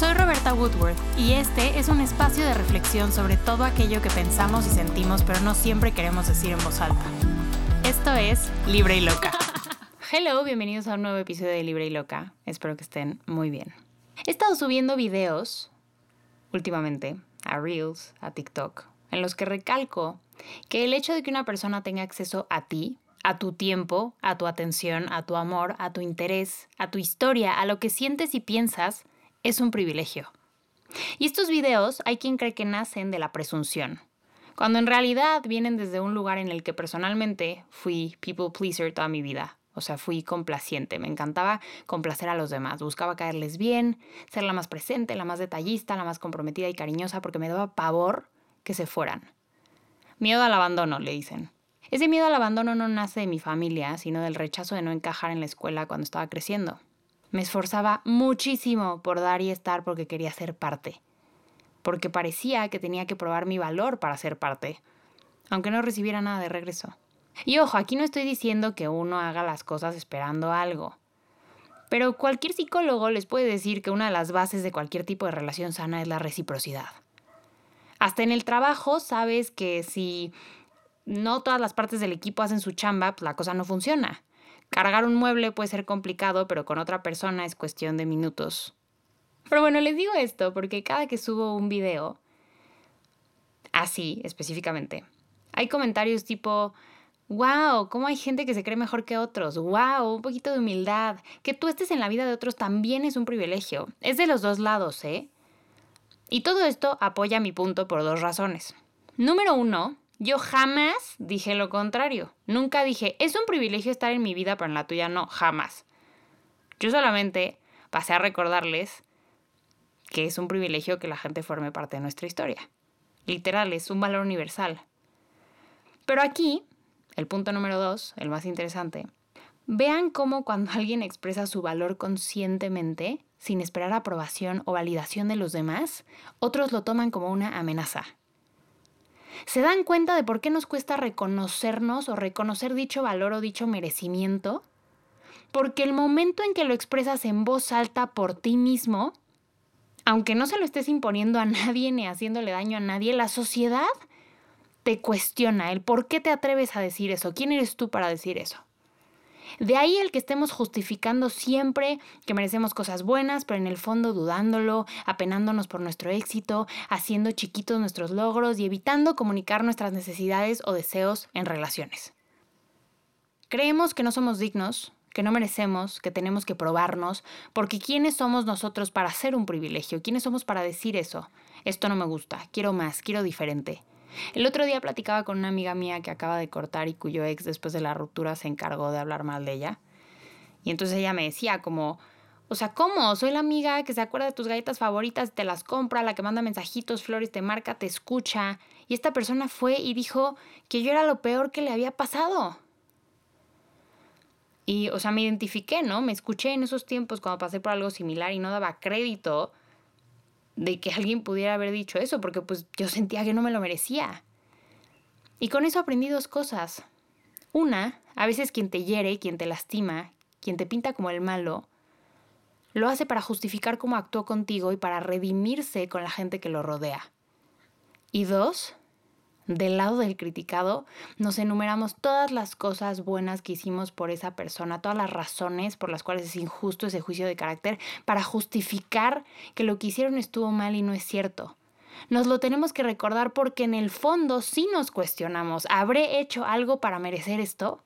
Soy Roberta Woodworth y este es un espacio de reflexión sobre todo aquello que pensamos y sentimos pero no siempre queremos decir en voz alta. Esto es Libre y Loca. Hello, bienvenidos a un nuevo episodio de Libre y Loca. Espero que estén muy bien. He estado subiendo videos últimamente a Reels, a TikTok, en los que recalco que el hecho de que una persona tenga acceso a ti, a tu tiempo, a tu atención, a tu amor, a tu interés, a tu historia, a lo que sientes y piensas, es un privilegio. Y estos videos hay quien cree que nacen de la presunción, cuando en realidad vienen desde un lugar en el que personalmente fui people pleaser toda mi vida. O sea, fui complaciente, me encantaba complacer a los demás, buscaba caerles bien, ser la más presente, la más detallista, la más comprometida y cariñosa porque me daba pavor que se fueran. Miedo al abandono, le dicen. Ese miedo al abandono no nace de mi familia, sino del rechazo de no encajar en la escuela cuando estaba creciendo. Me esforzaba muchísimo por dar y estar porque quería ser parte, porque parecía que tenía que probar mi valor para ser parte, aunque no recibiera nada de regreso. Y ojo, aquí no estoy diciendo que uno haga las cosas esperando algo. Pero cualquier psicólogo les puede decir que una de las bases de cualquier tipo de relación sana es la reciprocidad. Hasta en el trabajo sabes que si no todas las partes del equipo hacen su chamba, pues la cosa no funciona. Cargar un mueble puede ser complicado, pero con otra persona es cuestión de minutos. Pero bueno, les digo esto porque cada que subo un video, así específicamente, hay comentarios tipo, wow, cómo hay gente que se cree mejor que otros, wow, un poquito de humildad, que tú estés en la vida de otros también es un privilegio. Es de los dos lados, ¿eh? Y todo esto apoya mi punto por dos razones. Número uno, yo jamás dije lo contrario. Nunca dije, es un privilegio estar en mi vida, pero en la tuya no, jamás. Yo solamente pasé a recordarles que es un privilegio que la gente forme parte de nuestra historia. Literal, es un valor universal. Pero aquí, el punto número dos, el más interesante, vean cómo cuando alguien expresa su valor conscientemente, sin esperar aprobación o validación de los demás, otros lo toman como una amenaza. ¿Se dan cuenta de por qué nos cuesta reconocernos o reconocer dicho valor o dicho merecimiento? Porque el momento en que lo expresas en voz alta por ti mismo, aunque no se lo estés imponiendo a nadie ni haciéndole daño a nadie, la sociedad te cuestiona el por qué te atreves a decir eso, quién eres tú para decir eso. De ahí el que estemos justificando siempre que merecemos cosas buenas, pero en el fondo dudándolo, apenándonos por nuestro éxito, haciendo chiquitos nuestros logros y evitando comunicar nuestras necesidades o deseos en relaciones. Creemos que no somos dignos, que no merecemos, que tenemos que probarnos, porque ¿quiénes somos nosotros para ser un privilegio? ¿Quiénes somos para decir eso? Esto no me gusta, quiero más, quiero diferente. El otro día platicaba con una amiga mía que acaba de cortar y cuyo ex después de la ruptura se encargó de hablar mal de ella. Y entonces ella me decía como, o sea, ¿cómo? Soy la amiga que se acuerda de tus galletas favoritas, te las compra, la que manda mensajitos, flores, te marca, te escucha. Y esta persona fue y dijo que yo era lo peor que le había pasado. Y, o sea, me identifiqué, ¿no? Me escuché en esos tiempos cuando pasé por algo similar y no daba crédito de que alguien pudiera haber dicho eso, porque pues yo sentía que no me lo merecía. Y con eso aprendí dos cosas. Una, a veces quien te hiere, quien te lastima, quien te pinta como el malo, lo hace para justificar cómo actuó contigo y para redimirse con la gente que lo rodea. Y dos, del lado del criticado, nos enumeramos todas las cosas buenas que hicimos por esa persona, todas las razones por las cuales es injusto ese juicio de carácter, para justificar que lo que hicieron estuvo mal y no es cierto. Nos lo tenemos que recordar porque en el fondo sí nos cuestionamos, ¿habré hecho algo para merecer esto?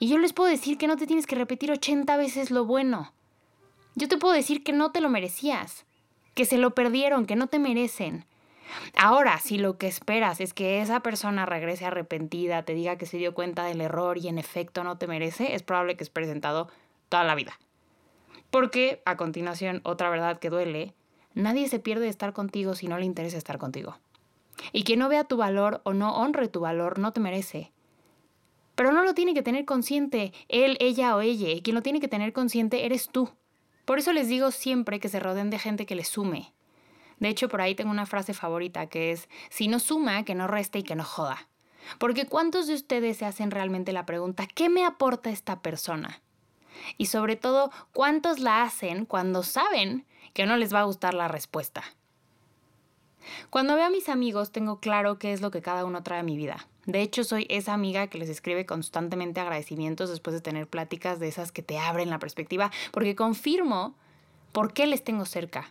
Y yo les puedo decir que no te tienes que repetir 80 veces lo bueno. Yo te puedo decir que no te lo merecías, que se lo perdieron, que no te merecen, Ahora, si lo que esperas es que esa persona regrese arrepentida, te diga que se dio cuenta del error y en efecto no te merece, es probable que es presentado toda la vida. Porque, a continuación, otra verdad que duele, nadie se pierde de estar contigo si no le interesa estar contigo. Y quien no vea tu valor o no honre tu valor no te merece. Pero no lo tiene que tener consciente él, ella o ella. Quien lo tiene que tener consciente eres tú. Por eso les digo siempre que se rodeen de gente que les sume, de hecho, por ahí tengo una frase favorita que es, si no suma, que no reste y que no joda. Porque ¿cuántos de ustedes se hacen realmente la pregunta, ¿qué me aporta esta persona? Y sobre todo, ¿cuántos la hacen cuando saben que no les va a gustar la respuesta? Cuando veo a mis amigos tengo claro qué es lo que cada uno trae a mi vida. De hecho, soy esa amiga que les escribe constantemente agradecimientos después de tener pláticas de esas que te abren la perspectiva, porque confirmo por qué les tengo cerca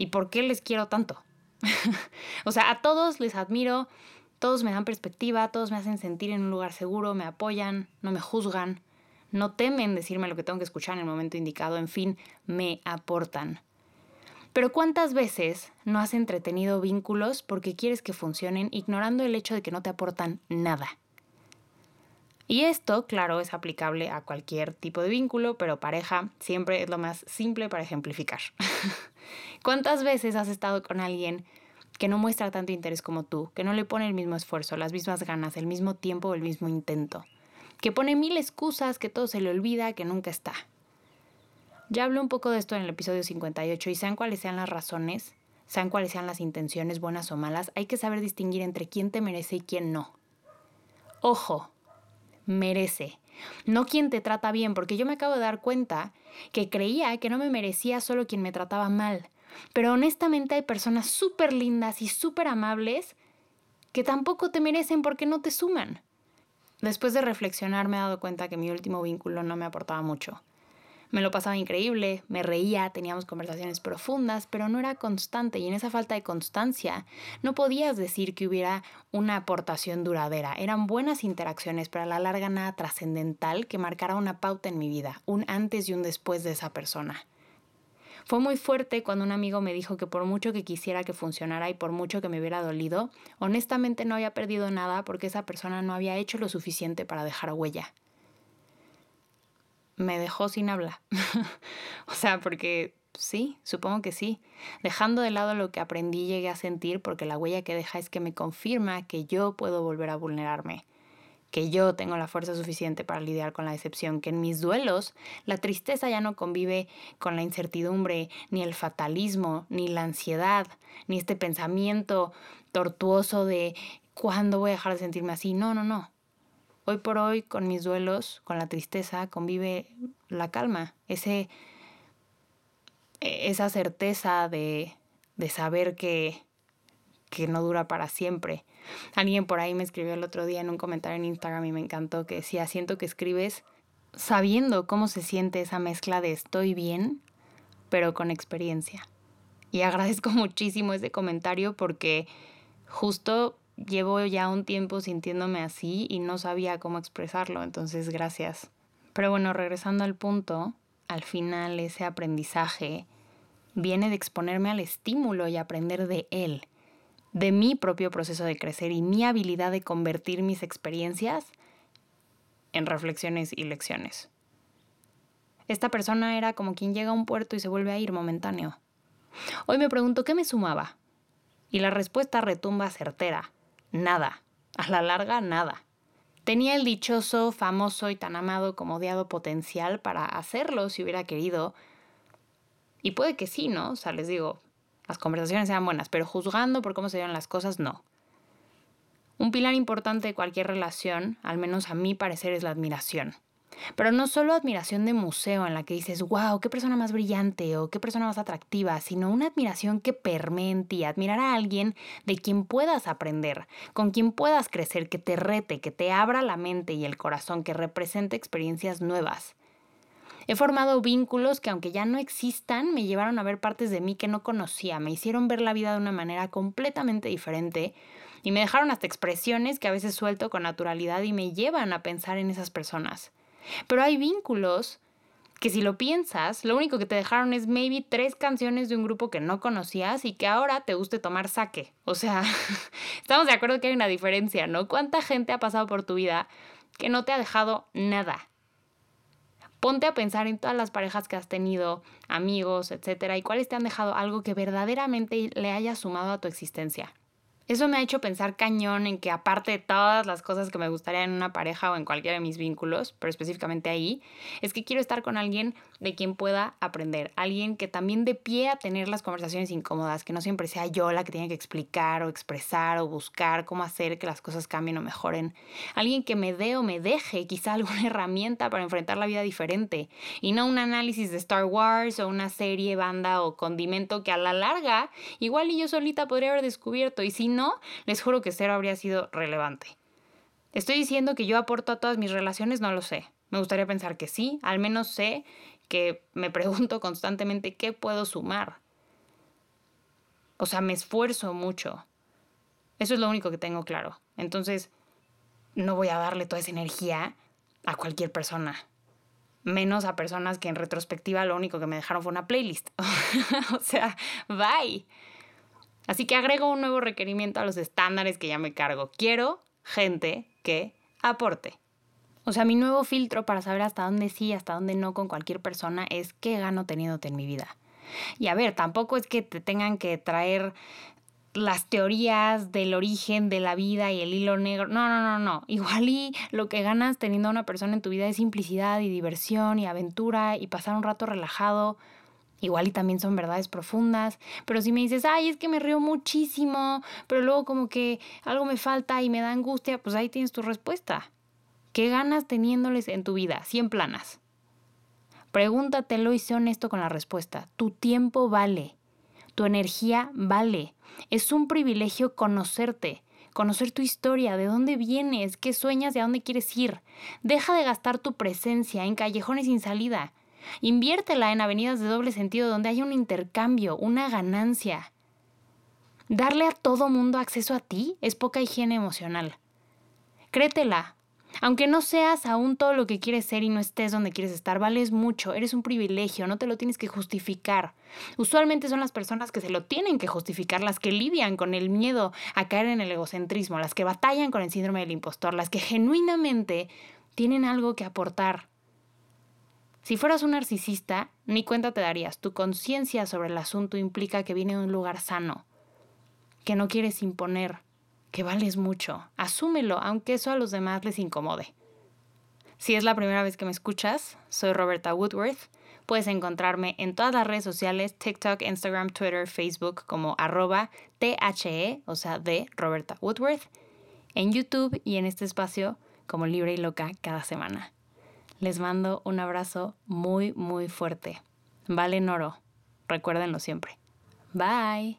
y por qué les quiero tanto. o sea, a todos les admiro, todos me dan perspectiva, todos me hacen sentir en un lugar seguro, me apoyan, no me juzgan, no temen decirme lo que tengo que escuchar en el momento indicado, en fin, me aportan. Pero ¿cuántas veces no has entretenido vínculos porque quieres que funcionen ignorando el hecho de que no te aportan nada? Y esto, claro, es aplicable a cualquier tipo de vínculo, pero pareja siempre es lo más simple para ejemplificar. ¿Cuántas veces has estado con alguien que no muestra tanto interés como tú, que no le pone el mismo esfuerzo, las mismas ganas, el mismo tiempo o el mismo intento? Que pone mil excusas, que todo se le olvida, que nunca está. Ya hablé un poco de esto en el episodio 58 y sean cuáles sean las razones, sean cuáles sean las intenciones buenas o malas, hay que saber distinguir entre quién te merece y quién no. Ojo, merece. No quien te trata bien, porque yo me acabo de dar cuenta que creía que no me merecía solo quien me trataba mal. Pero honestamente hay personas súper lindas y súper amables que tampoco te merecen porque no te suman. Después de reflexionar me he dado cuenta que mi último vínculo no me aportaba mucho. Me lo pasaba increíble, me reía, teníamos conversaciones profundas, pero no era constante y en esa falta de constancia no podías decir que hubiera una aportación duradera. Eran buenas interacciones, pero a la larga nada trascendental que marcara una pauta en mi vida, un antes y un después de esa persona. Fue muy fuerte cuando un amigo me dijo que por mucho que quisiera que funcionara y por mucho que me hubiera dolido, honestamente no había perdido nada porque esa persona no había hecho lo suficiente para dejar huella me dejó sin habla. o sea, porque sí, supongo que sí. Dejando de lado lo que aprendí llegué a sentir porque la huella que deja es que me confirma que yo puedo volver a vulnerarme, que yo tengo la fuerza suficiente para lidiar con la decepción, que en mis duelos la tristeza ya no convive con la incertidumbre, ni el fatalismo, ni la ansiedad, ni este pensamiento tortuoso de ¿cuándo voy a dejar de sentirme así? No, no, no. Hoy por hoy, con mis duelos, con la tristeza, convive la calma, ese, esa certeza de, de saber que, que no dura para siempre. Alguien por ahí me escribió el otro día en un comentario en Instagram y me encantó que decía, siento que escribes sabiendo cómo se siente esa mezcla de estoy bien, pero con experiencia. Y agradezco muchísimo ese comentario porque justo llevo ya un tiempo sintiéndome así y no sabía cómo expresarlo, entonces gracias. Pero bueno, regresando al punto, al final ese aprendizaje viene de exponerme al estímulo y aprender de él, de mi propio proceso de crecer y mi habilidad de convertir mis experiencias en reflexiones y lecciones. Esta persona era como quien llega a un puerto y se vuelve a ir momentáneo. Hoy me pregunto qué me sumaba. Y la respuesta retumba certera nada. A la larga, nada. Tenía el dichoso, famoso y tan amado como odiado potencial para hacerlo si hubiera querido. Y puede que sí, ¿no? O sea, les digo, las conversaciones sean buenas, pero juzgando por cómo se dieron las cosas, no. Un pilar importante de cualquier relación, al menos a mi parecer, es la admiración. Pero no solo admiración de museo en la que dices, wow, qué persona más brillante o qué persona más atractiva, sino una admiración que permee en ti, admirar a alguien de quien puedas aprender, con quien puedas crecer, que te rete, que te abra la mente y el corazón, que represente experiencias nuevas. He formado vínculos que aunque ya no existan, me llevaron a ver partes de mí que no conocía, me hicieron ver la vida de una manera completamente diferente y me dejaron hasta expresiones que a veces suelto con naturalidad y me llevan a pensar en esas personas. Pero hay vínculos que si lo piensas, lo único que te dejaron es maybe tres canciones de un grupo que no conocías y que ahora te guste tomar saque. O sea, estamos de acuerdo que hay una diferencia, ¿no? ¿Cuánta gente ha pasado por tu vida que no te ha dejado nada? Ponte a pensar en todas las parejas que has tenido, amigos, etcétera, y cuáles te han dejado algo que verdaderamente le haya sumado a tu existencia. Eso me ha hecho pensar cañón en que aparte de todas las cosas que me gustaría en una pareja o en cualquiera de mis vínculos, pero específicamente ahí, es que quiero estar con alguien de quien pueda aprender, alguien que también de pie a tener las conversaciones incómodas, que no siempre sea yo la que tiene que explicar o expresar o buscar cómo hacer que las cosas cambien o mejoren, alguien que me dé o me deje quizá alguna herramienta para enfrentar la vida diferente y no un análisis de Star Wars o una serie, banda o condimento que a la larga igual y yo solita podría haber descubierto y si no no, les juro que cero habría sido relevante. ¿Estoy diciendo que yo aporto a todas mis relaciones? No lo sé. Me gustaría pensar que sí, al menos sé que me pregunto constantemente qué puedo sumar. O sea, me esfuerzo mucho. Eso es lo único que tengo claro. Entonces, no voy a darle toda esa energía a cualquier persona. Menos a personas que en retrospectiva lo único que me dejaron fue una playlist. o sea, bye. Así que agrego un nuevo requerimiento a los estándares que ya me cargo. Quiero gente que aporte. O sea, mi nuevo filtro para saber hasta dónde sí, hasta dónde no con cualquier persona es qué gano teniéndote en mi vida. Y a ver, tampoco es que te tengan que traer las teorías del origen de la vida y el hilo negro. No, no, no, no. Igual y lo que ganas teniendo a una persona en tu vida es simplicidad y diversión y aventura y pasar un rato relajado Igual y también son verdades profundas, pero si me dices, ay, es que me río muchísimo, pero luego como que algo me falta y me da angustia, pues ahí tienes tu respuesta. ¿Qué ganas teniéndoles en tu vida? 100 planas. Pregúntatelo y sé honesto con la respuesta. Tu tiempo vale. Tu energía vale. Es un privilegio conocerte, conocer tu historia, de dónde vienes, qué sueñas y a dónde quieres ir. Deja de gastar tu presencia en callejones sin salida. Inviértela en avenidas de doble sentido donde haya un intercambio, una ganancia. Darle a todo mundo acceso a ti es poca higiene emocional. Créetela. Aunque no seas aún todo lo que quieres ser y no estés donde quieres estar, vales mucho, eres un privilegio, no te lo tienes que justificar. Usualmente son las personas que se lo tienen que justificar, las que lidian con el miedo a caer en el egocentrismo, las que batallan con el síndrome del impostor, las que genuinamente tienen algo que aportar. Si fueras un narcisista, ni cuenta te darías. Tu conciencia sobre el asunto implica que viene de un lugar sano, que no quieres imponer, que vales mucho. Asúmelo, aunque eso a los demás les incomode. Si es la primera vez que me escuchas, soy Roberta Woodworth. Puedes encontrarme en todas las redes sociales, TikTok, Instagram, Twitter, Facebook, como arroba THE, o sea, de Roberta Woodworth, en YouTube y en este espacio como Libre y Loca cada semana. Les mando un abrazo muy, muy fuerte. Valen oro. Recuérdenlo siempre. Bye.